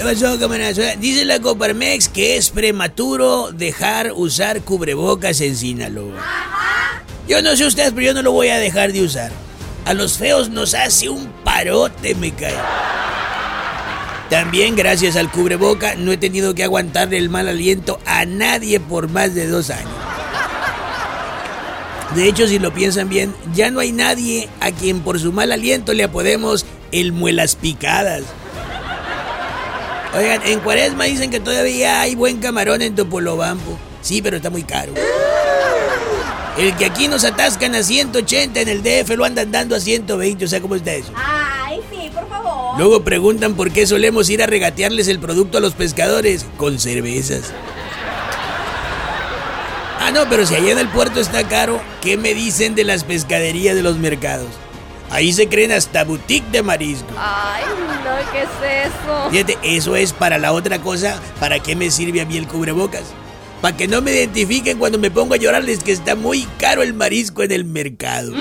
¿Qué pasó? Dice la Coparmex que es prematuro dejar usar cubrebocas en Sinaloa. Yo no sé ustedes, pero yo no lo voy a dejar de usar. A los feos nos hace un parote, me cae. También gracias al cubreboca no he tenido que aguantarle el mal aliento a nadie por más de dos años. De hecho, si lo piensan bien, ya no hay nadie a quien por su mal aliento le apodemos el muelas picadas. Oigan, en Cuaresma dicen que todavía hay buen camarón en Topolobampo. Sí, pero está muy caro. El que aquí nos atascan a 180 en el DF lo andan dando a 120, o sea, ¿cómo está eso? Ay, sí, por favor. Luego preguntan por qué solemos ir a regatearles el producto a los pescadores con cervezas. Ah, no, pero si allá en el puerto está caro, ¿qué me dicen de las pescaderías de los mercados? Ahí se creen hasta boutique de marisco. Ay, no, ¿qué es eso? Fíjate, eso es para la otra cosa, ¿para qué me sirve a mí el cubrebocas? Para que no me identifiquen cuando me pongo a llorarles que está muy caro el marisco en el mercado.